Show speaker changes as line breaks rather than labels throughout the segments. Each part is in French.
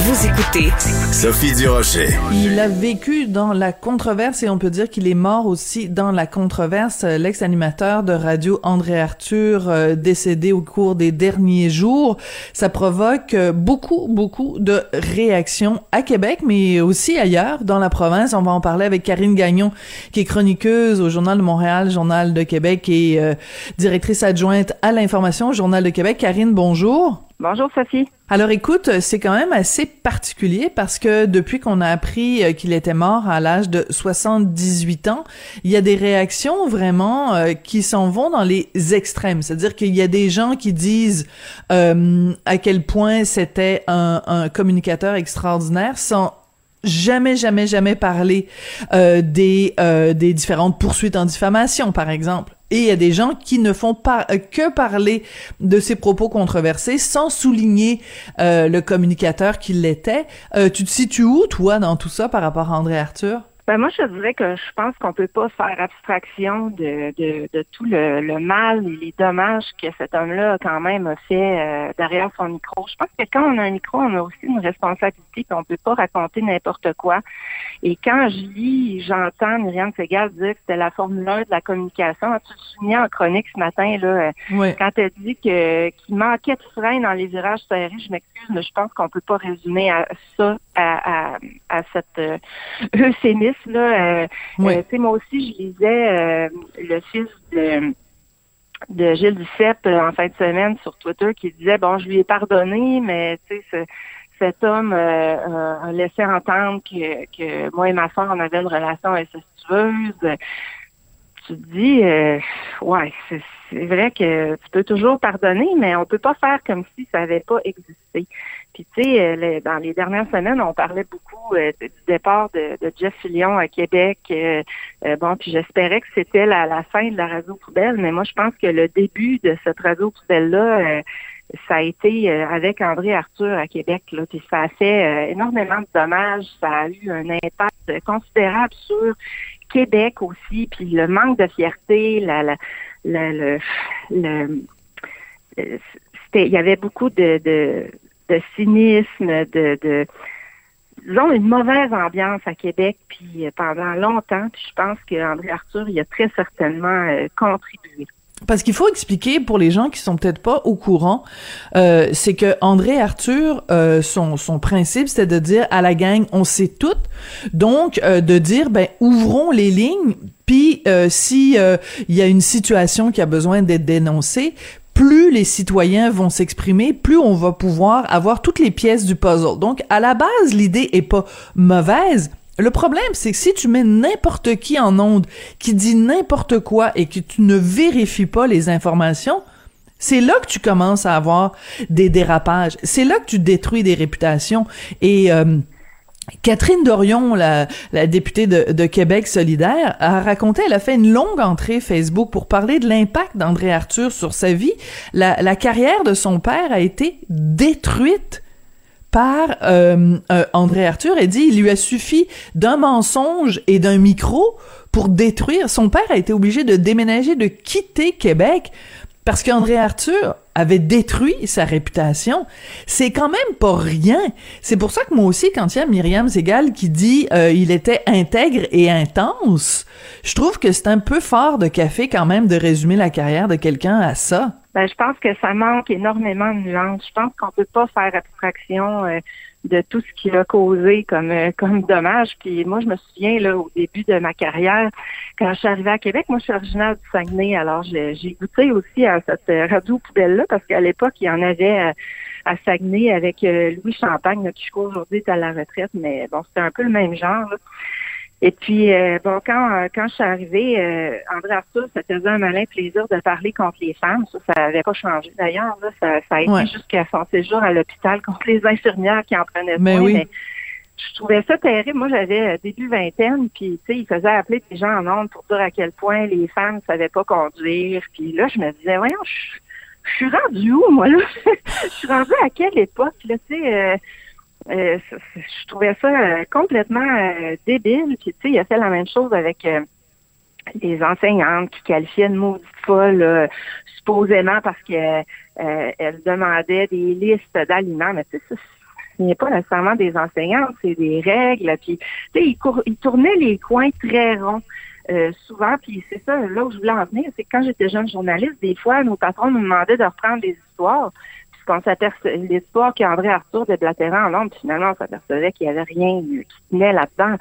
Vous écoutez
Sophie Durocher.
Il a vécu dans la controverse et on peut dire qu'il est mort aussi dans la controverse. L'ex-animateur de radio André Arthur, euh, décédé au cours des derniers jours. Ça provoque euh, beaucoup, beaucoup de réactions à Québec, mais aussi ailleurs dans la province. On va en parler avec Karine Gagnon, qui est chroniqueuse au Journal de Montréal, Journal de Québec et euh, directrice adjointe à l'information au Journal de Québec. Karine, bonjour.
Bonjour Sophie.
Alors écoute, c'est quand même assez particulier parce que depuis qu'on a appris euh, qu'il était mort à l'âge de 78 ans, il y a des réactions vraiment euh, qui s'en vont dans les extrêmes. C'est-à-dire qu'il y a des gens qui disent euh, à quel point c'était un, un communicateur extraordinaire sans jamais, jamais, jamais parler des, des différentes poursuites en diffamation, par exemple. Et il y a des gens qui ne font pas euh, que parler de ces propos controversés sans souligner euh, le communicateur qu'il l'était. Euh, tu te situes où, toi, dans tout ça par rapport à André Arthur?
Ben moi, je dirais que je pense qu'on peut pas faire abstraction de, de, de tout le, le, mal et les dommages que cet homme-là a quand même fait euh, derrière son micro. Je pense que quand on a un micro, on a aussi une responsabilité qu'on peut pas raconter n'importe quoi. Et quand je lis, j'entends Myriam Segal dire que c'était la Formule 1 de la communication. Tu te souviens en chronique ce matin, là,
oui.
quand elle dit que qu'il manquait de frein dans les virages serrés, je m'excuse, mais je pense qu'on peut pas résumer à ça à, à, à cette euh, euphémisme Là, euh,
Oui.
euh, moi aussi, je lisais euh, le fils de, de Gilles Duceppe en fin de semaine sur Twitter qui disait bon, je lui ai pardonné, mais tu sais, ce- cet homme a laissé entendre que, que moi et ma soeur, on avait une relation incestueuse. Tu te dis, euh, ouais, c'est vrai que tu peux toujours pardonner, mais on peut pas faire comme si ça avait pas existé. Puis tu sais, euh, dans les dernières semaines, on parlait beaucoup euh, du départ de, de Jeff Fillion à Québec. Euh, euh, bon, puis j'espérais que c'était la, la fin de la radio poubelle, mais moi je pense que le début de cette radio poubelle là, ça a été euh, avec André Arthur à Québec. Là, puis ça a fait euh, énormément de dommages. Ça a eu un impact considérable sur Québec aussi. Puis le manque de fierté, la, la, le, le- euh, il y avait beaucoup de, de, de cynisme, de, de disons une mauvaise ambiance à Québec puis euh, pendant longtemps. Puis je pense qu'André Arthur il a très certainement euh, contribué.
Parce qu'il faut expliquer pour les gens qui sont peut-être pas au courant, euh, c'est que André Arthur, euh, son, son principe, c'était de dire à la gang, on sait tout, donc euh, de dire, ben ouvrons les lignes, puis euh, si il y a une situation qui a besoin d'être dénoncée, plus les citoyens vont s'exprimer, plus on va pouvoir avoir toutes les pièces du puzzle. Donc à la base, l'idée est pas mauvaise. Le problème, c'est que si tu mets n'importe qui en onde qui dit n'importe quoi et que tu ne vérifies pas les informations, c'est là que tu commences à avoir des dérapages. C'est là que tu détruis des réputations. Et euh, Catherine Dorion, la, députée de, Québec solidaire, a raconté, elle a fait une longue entrée Facebook pour parler de l'impact d'André Arthur sur sa vie. La, carrière de son père a été détruite par euh, euh, André Arthur et dit il lui a suffi d'un mensonge et d'un micro pour détruire. Son père a été obligé de déménager, de quitter Québec parce qu'André Arthur avait détruit sa réputation. C'est quand même pas rien. C'est pour ça que moi aussi, quand il y a Myriam Segal qui dit euh, il était intègre et intense, je trouve que c'est un peu fort de café quand même de résumer la carrière de quelqu'un à ça.
Ben, je pense que ça manque énormément de nuances. Je pense qu'on peut pas faire abstraction euh, de tout ce qu'il a causé comme euh, comme dommage. Puis moi, je me souviens là au début de ma carrière, quand je suis arrivée à Québec, moi je suis originaire du Saguenay, alors j'ai goûté aussi à cette euh, radio poubelle là parce qu'à l'époque il y en avait à, à Saguenay avec euh, Louis Champagne là, qui je crois aujourd'hui est à la retraite, mais bon c'était un peu le même genre. là. Et puis, euh, bon, quand, euh, quand je suis arrivée, euh, André Arthur, ça faisait un malin plaisir de parler contre les femmes. Ça, ça n'avait pas changé d'ailleurs. Ça, ça a été jusqu'à son séjour à l'hôpital contre les infirmières qui en prenaient
mais
soin.
Oui.
Mais je trouvais ça terrible. Moi, j'avais début vingtaine, puis tu sais, il faisait appeler des gens en ondes pour dire à quel point les femmes ne savaient pas conduire. Puis là, je me disais, voyons, je, je suis rendue où, moi, là? je suis rendue à quelle époque, là, tu sais? Euh, je trouvais ça euh, complètement euh, débile. Puis, tu sais, il a fait la même chose avec les enseignantes qui qualifiaient de maudite folle, supposément parce que elles demandaient des listes d'aliments. Mais tu sais, ce n'est pas nécessairement des enseignantes, c'est des règles. Puis, tu sais, il, il, les coins très ronds. souvent, puis c'est ça, là où je voulais en venir, c'est que quand j'étais jeune journaliste, des fois, nos patrons nous demandaient de reprendre des histoires, qu'on s'apercevait l'histoire qu'André Arthur déblatérait en Londres, finalement, on s'apercevait qu'il n'y avait rien qui tenait là-dedans.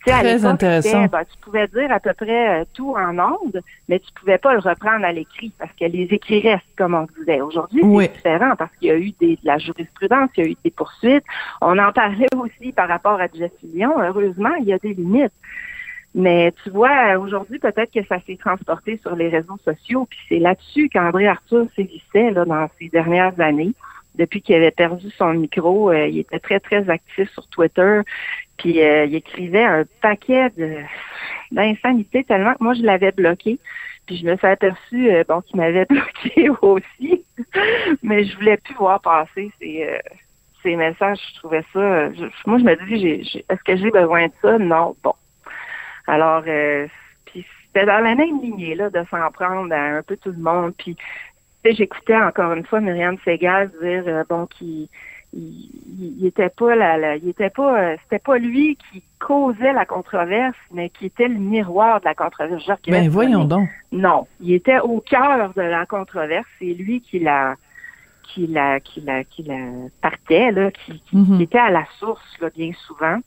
Puis, Très intéressant.
Ben, tu pouvais dire à peu près euh, tout en ondes, mais tu pouvais pas le reprendre à l'écrit parce que les écrits restent, comme on disait. Aujourd'hui, c'est différent parce qu'il y a eu des, de la jurisprudence, il y a eu des poursuites. On en parlait aussi par rapport à Jeff Lyon. Heureusement, il y a des limites. Mais tu vois, aujourd'hui, peut-être que ça s'est transporté sur les réseaux sociaux, puis c'est là-dessus qu'André Arthur sévissait là, dans ces dernières années. Depuis qu'il avait perdu son micro, euh, il était très, très actif sur Twitter, puis euh, il écrivait un paquet d'insanité tellement que moi, je l'avais bloqué. Puis je me suis aperçue, euh, bon, qu'il m'avait bloqué aussi, mais je voulais plus voir passer ces, ces messages. Je trouvais ça... moi, je me dis, est-ce que j'ai besoin de ça? Non. Bon, alors, euh, puis c'était dans la même lignée là de s'en prendre à un peu tout le monde. Puis j'écoutais encore une fois Myriam Segal dire euh, bon qu'il il, était pas la, il était pas euh, c'était pas lui qui causait la controverse mais qui était le miroir de la controverse
Genre, ben voyons donc
non il était au cœur de la controverse c'est lui qui l'a qui la qui la qui la partait là qui, qui,
Mhm.
qui était à la source là, bien souvent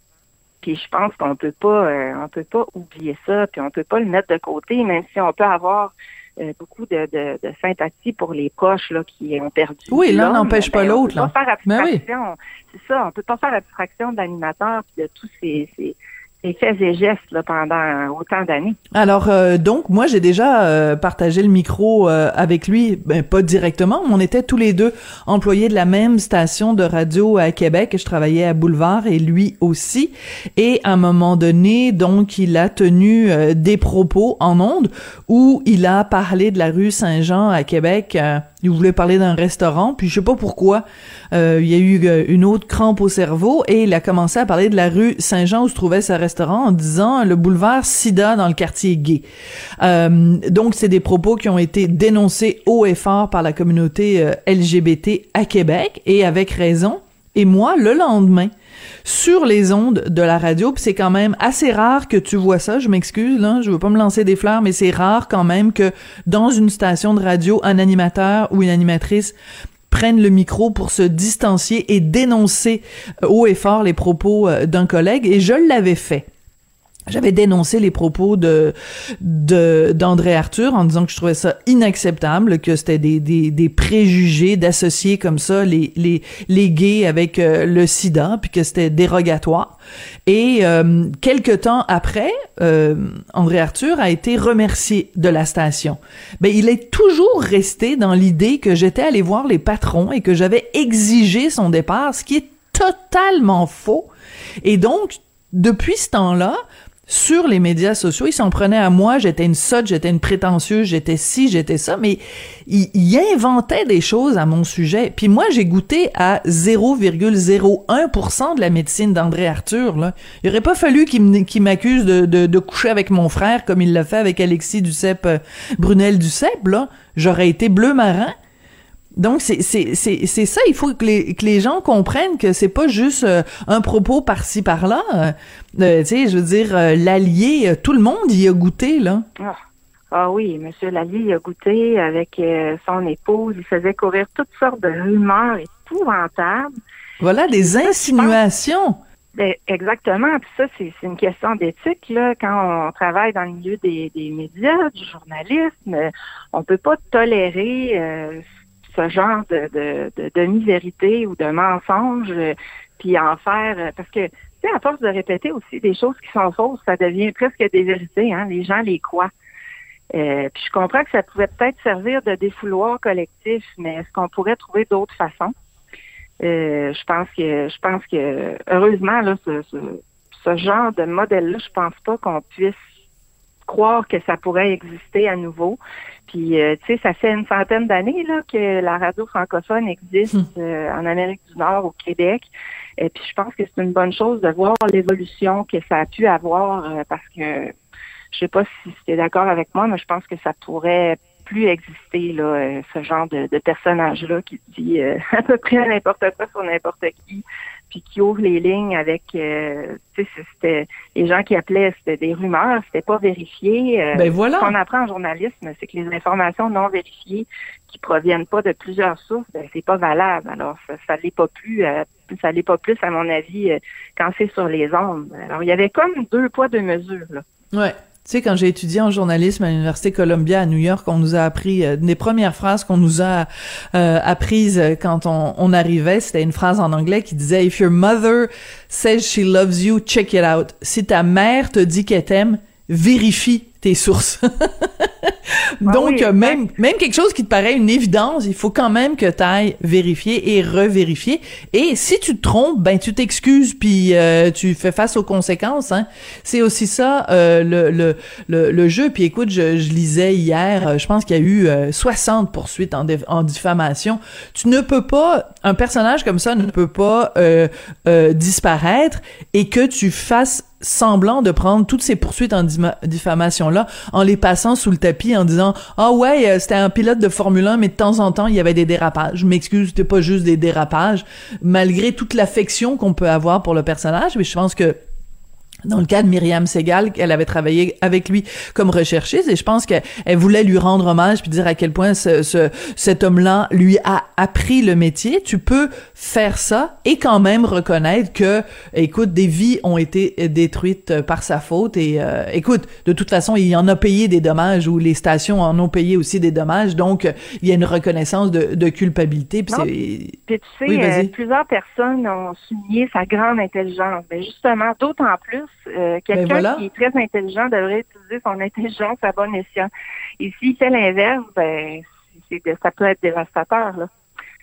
puis je pense qu'on peut pas, euh, on peut pas oublier ça, puis on peut pas le mettre de côté, même si on peut avoir euh, beaucoup de, de, de, sympathie pour les proches là qui ont perdu.
Oui, l'un n'empêche pas
ben,
l'autre.
On peut pas faire
Ben oui.
abstraction. C'est ça, on peut pas faire abstraction de l'animateur puis de tous ces, ces, ces faits et gestes là, pendant autant d'années.
Alors euh, donc moi j'ai déjà euh, partagé le micro euh, avec lui, ben, pas directement, mais on était tous les deux employés de la même station de radio à Québec. Je travaillais à Boulevard et lui aussi. Et à un moment donné, donc il a tenu euh, des propos en ondes où il a parlé de la rue Saint-Jean à Québec. Il voulait parler d'un restaurant, puis je sais pas pourquoi, euh, il y a eu euh, une autre crampe au cerveau et il a commencé à parler de la rue Saint-Jean où se trouvait ce restaurant en disant le boulevard Sida dans le quartier gay. Euh, donc c'est des propos qui ont été dénoncés haut et fort par la communauté LGBT à Québec et avec raison. Et moi, le lendemain, sur les ondes de la radio, puis c'est quand même assez rare que tu vois ça, je m'excuse là, je veux pas me lancer des fleurs, mais c'est rare quand même que dans une station de radio, un animateur ou une animatrice prenne le micro pour se distancier et dénoncer euh, haut et fort les propos euh, d'un collègue, et je l'avais fait. J'avais dénoncé les propos de de d'André Arthur en disant que je trouvais ça inacceptable, que c'était des, des, des préjugés d'associer comme ça les les les gays avec euh, le SIDA, puis que c'était dérogatoire. Et euh, quelque temps après, euh, André Arthur a été remercié de la station. Ben il est toujours resté dans l'idée que j'étais allé voir les patrons et que j'avais exigé son départ, ce qui est totalement faux. Et donc depuis ce temps-là, sur les médias sociaux, il s'en prenait à moi, j'étais une sotte, j'étais une prétentieuse, j'étais ci, j'étais ça, mais il, il, inventait des choses à mon sujet. Puis moi, j'ai goûté à 0,01% de la médecine d'André Arthur. Là. Il aurait pas fallu qu'il m'accuse de, coucher avec mon frère comme il l'a fait avec Alexis Duceppe, euh, Brunel Duceppe. Là, j'aurais été bleu marin. Donc c'est c'est c'est c'est ça. Il faut que les que les gens comprennent que c'est pas juste euh, un propos par-ci par-là. Euh, tu sais, je veux dire euh, l'allié, tout le monde y a goûté là.
Ah, ah oui, Monsieur Lallier y a goûté avec son épouse. Il faisait courir toutes sortes de rumeurs épouvantables.
Voilà des insinuations.
Ben, exactement. Puis ça, c'est une question d'éthique. Là, quand on travaille dans le milieu des, des médias, du journalisme, on peut pas tolérer ce genre de, de, de demi-vérité ou de mensonge, puis en faire parce que sais, à force de répéter aussi des choses qui sont fausses, ça devient presque des vérités. Hein? Les gens les croient. Euh, puis je comprends que ça pouvait peut-être servir de défouloir collectif, mais est-ce qu'on pourrait trouver d'autres façons? Euh, je pense que je pense que heureusement là, ce, ce, genre de modèle-là, je pense pas qu'on puisse croire que ça pourrait exister à nouveau. Puis, euh, tu sais, ça fait une centaine d'années là que la radio francophone existe hmm. euh, en Amérique du Nord, au Québec. Et puis, je pense que c'est une bonne chose de voir l'évolution que ça a pu avoir parce que je sais pas si tu es d'accord avec moi, mais je pense que ça pourrait plus exister là, euh, ce genre de, personnage-là qui dit euh, à peu près n'importe quoi sur n'importe qui, puis qui ouvre les lignes avec euh, tu sais, c'était les gens qui appelaient, c'était des rumeurs, c'était pas vérifié.
ben voilà.
Ce qu'on apprend en journalisme, c'est que les informations non vérifiées qui proviennent pas de plusieurs sources, ben, c'est pas valable. Alors ça, ça l'est pas plus, ça l'est pas plus à mon avis quand c'est sur les ondes. Alors il y avait comme deux poids deux mesures là.
Ouais. Tu sais, quand j'ai étudié en journalisme à l'Université Columbia à New York, on nous a appris, euh, des premières phrases qu'on nous a euh, apprises quand on, on arrivait, c'était une phrase en anglais qui disait « If your mother says she loves you, check it out. » Si ta mère te dit qu'elle t'aime, vérifie tes sources. Ah Donc, même, même quelque chose qui te paraît une évidence, il faut quand même que tu ailles vérifier et revérifier. Et si tu te trompes, ben tu t'excuses puis euh, tu fais face aux conséquences. Hein. C'est aussi ça euh, le, le, le, le, jeu. Puis écoute, je, je lisais hier, euh, je pense qu'il y a eu 60 poursuites en, en diffamation. Tu ne peux pas, un personnage comme ça ne peut pas disparaître et que tu fasses semblant de prendre toutes ces poursuites en diffamation-là en les passant sous le tapis en disant « Ah ouais, euh, c'était un pilote de Formule 1, mais de temps en temps, il y avait des dérapages. Je m'excuse, c'était pas juste des dérapages. » Malgré toute l'affection qu'on peut avoir pour le personnage, mais je pense que dans le cas de Myriam Segal, elle avait travaillé avec lui comme recherchiste et je pense qu'elle voulait lui rendre hommage puis dire à quel point ce, ce cet homme-là lui a appris le métier. Tu peux faire ça et quand même reconnaître que, écoute, des vies ont été détruites par sa faute et euh, écoute, de toute façon, il en a payé des dommages ou les stations en ont payé aussi des dommages, donc il y a une reconnaissance de, de culpabilité. Puis,
puis tu sais, euh, plusieurs personnes ont souligné sa grande intelligence, mais justement, d'autant plus euh, ben quelqu'un qui est très intelligent devrait utiliser son intelligence à bon escient. Et s'il fait l'inverse, ben, ça peut être dévastateur. Là.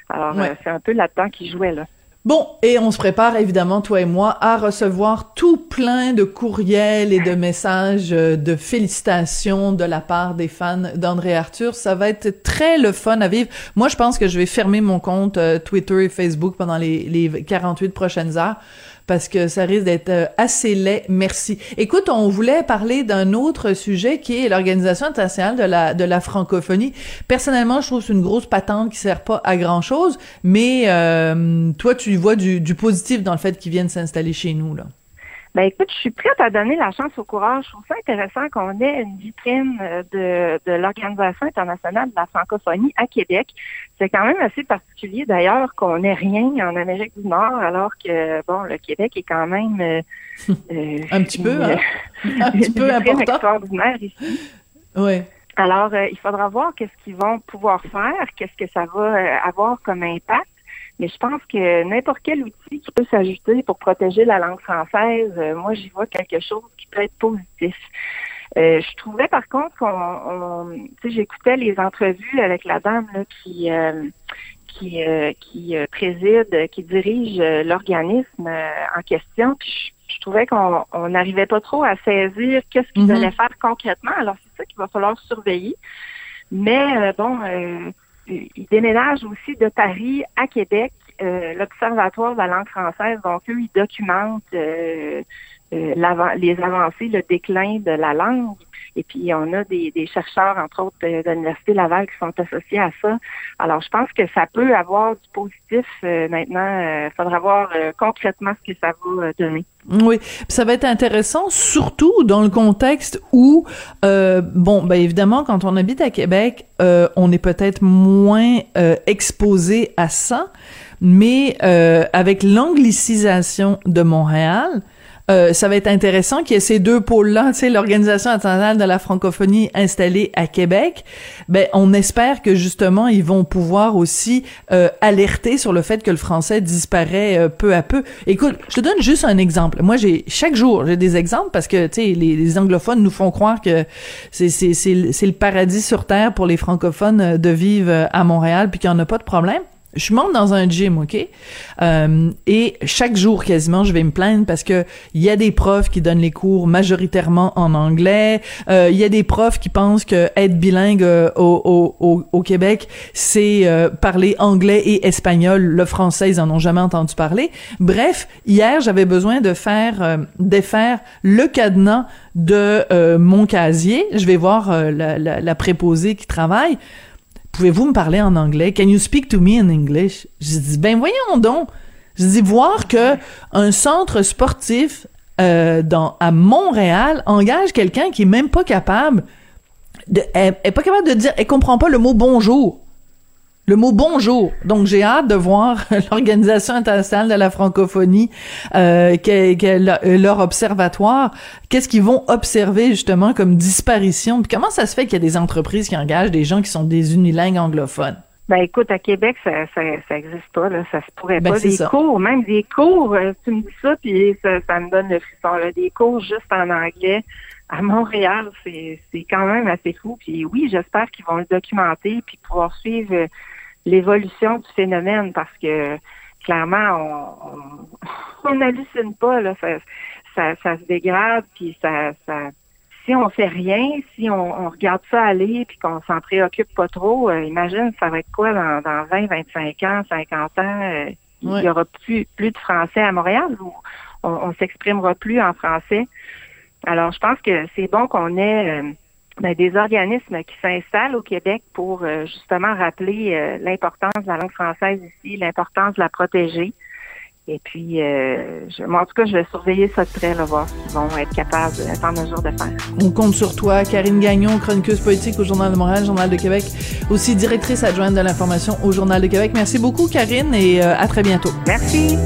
Alors, euh, c'est un peu là-dedans qu'il jouait. Là.
Bon, et on se prépare évidemment, toi et moi, à recevoir tout plein de courriels et de messages euh, de félicitations de la part des fans d'André Arthur. Ça va être très le fun à vivre. Moi, je pense que je vais fermer mon compte Twitter et Facebook pendant les, les 48 prochaines heures parce que ça risque d'être euh, assez laid. Merci. Écoute, on voulait parler d'un autre sujet qui est l'Organisation internationale de la, francophonie. Personnellement, je trouve c'est une grosse patente qui sert pas à grand chose, mais euh, toi, tu vois du, du positif dans le fait qu'ils viennent s'installer chez nous, là.
Ben écoute, je suis prête à donner la chance au courage. Je trouve ça intéressant qu'on ait une vitrine euh, de, de l'Organisation internationale de la francophonie à Québec. C'est quand même assez particulier d'ailleurs qu'on n'ait rien en Amérique du Nord, alors que bon, le Québec est quand même euh,
euh un petit peu, hein? un petit peu important.
extraordinaire ici.
Oui.
Alors, il faudra voir qu'est-ce qu'ils vont pouvoir faire, qu'est-ce que ça va avoir comme impact. Mais je pense que n'importe quel outil qui peut s'ajouter pour protéger la langue française, euh, moi, j'y vois quelque chose qui peut être positif. Euh, je trouvais par contre qu'on, tu sais, j'écoutais les entrevues avec la dame là, qui euh, qui qui préside, qui dirige l'organisme en question. Puis je, trouvais qu'on n'arrivait pas trop à saisir qu'est-ce qu'ils mm-hmm. allaient faire concrètement. Alors c'est ça qu'il va falloir surveiller. Mais bon ils déménagent aussi de Paris à Québec, euh, l'Observatoire de la langue française. Donc, eux, ils documentent euh, euh, les avancées, le déclin de la langue. Et puis, on a des, chercheurs, entre autres, de, l'Université Laval qui sont associés à ça. Alors, je pense que ça peut avoir du positif. maintenant, il faudra voir concrètement ce que ça va donner.
Oui, ça va être intéressant, surtout dans le contexte où, euh, bon, ben évidemment, quand on habite à Québec, euh, on est peut-être moins euh, exposé à ça, mais avec l'anglicisation de Montréal, euh, ça va être intéressant qu'il y ait ces deux pôles-là, tu sais, l'Organisation internationale de la francophonie installée à Québec. Ben, on espère que justement ils vont pouvoir aussi euh, alerter sur le fait que le français disparaît euh, peu à peu. Écoute, je te donne juste un exemple. Moi, j'ai chaque jour j'ai des exemples parce que tu sais, les, anglophones nous font croire que c'est c'est le paradis sur terre pour les francophones de vivre à Montréal puis qu'il n'y en a pas de problème je monte dans un gym, ok, euh, et chaque jour quasiment, je vais me plaindre parce que il y a des profs qui donnent les cours majoritairement en anglais. Euh, il y a des profs qui pensent que être bilingue euh, au, au, au, Québec, c'est euh, parler anglais et espagnol. Le français, ils en ont jamais entendu parler. Bref, hier, j'avais besoin de faire euh, défaire le cadenas de mon casier. Je vais voir la, la, la préposée qui travaille pouvez-vous me parler en anglais? Can you speak to me in English? Je dis, ben voyons donc. Je dis, voir que un centre sportif euh, dans, à Montréal engage quelqu'un qui est même pas capable de, est, pas capable de dire, elle comprend pas le mot bonjour le mot bonjour. Donc j'ai hâte de voir l'Organisation internationale de la francophonie, euh, leur observatoire, qu'est-ce qu'ils vont observer justement comme disparition? Puis comment ça se fait qu'il y a des entreprises qui engagent des gens qui sont des unilingues anglophones?
Ben écoute, à Québec, ça, ça, ça existe pas, là. Ça se pourrait ben, pas. Des cours, même des cours, euh, tu me dis ça, puis ça, ça me donne le frisson, là. Des cours juste en anglais à Montréal, c'est quand même assez fou. Puis oui, j'espère qu'ils vont le documenter puis pouvoir suivre l'évolution du phénomène parce que clairement, on n'hallucine pas, là, ça, ça, ça, se dégrade, puis ça, ça si on fait rien, si on, on regarde ça aller puis qu'on s'en préoccupe pas trop, euh, imagine ça va être quoi dans, dans 20, 25 ans, 50 ans, euh, il y aura plus plus de français à Montréal ou on, on s'exprimera plus en français? Alors je pense que c'est bon qu'on ait euh, ben, des organismes qui s'installent au Québec pour euh, justement rappeler euh, l'importance de la langue française ici, l'importance de la protéger. Et puis, je, moi, en tout cas, je vais surveiller ça de près, là, voir ce qu'ils vont être capables d'être en mesure de faire.
On compte sur toi. Karine Gagnon, chroniqueuse politique au Journal de Montréal, Journal de Québec, aussi directrice adjointe de l'information au Journal de Québec. Merci beaucoup, Karine, et à très bientôt.
Merci.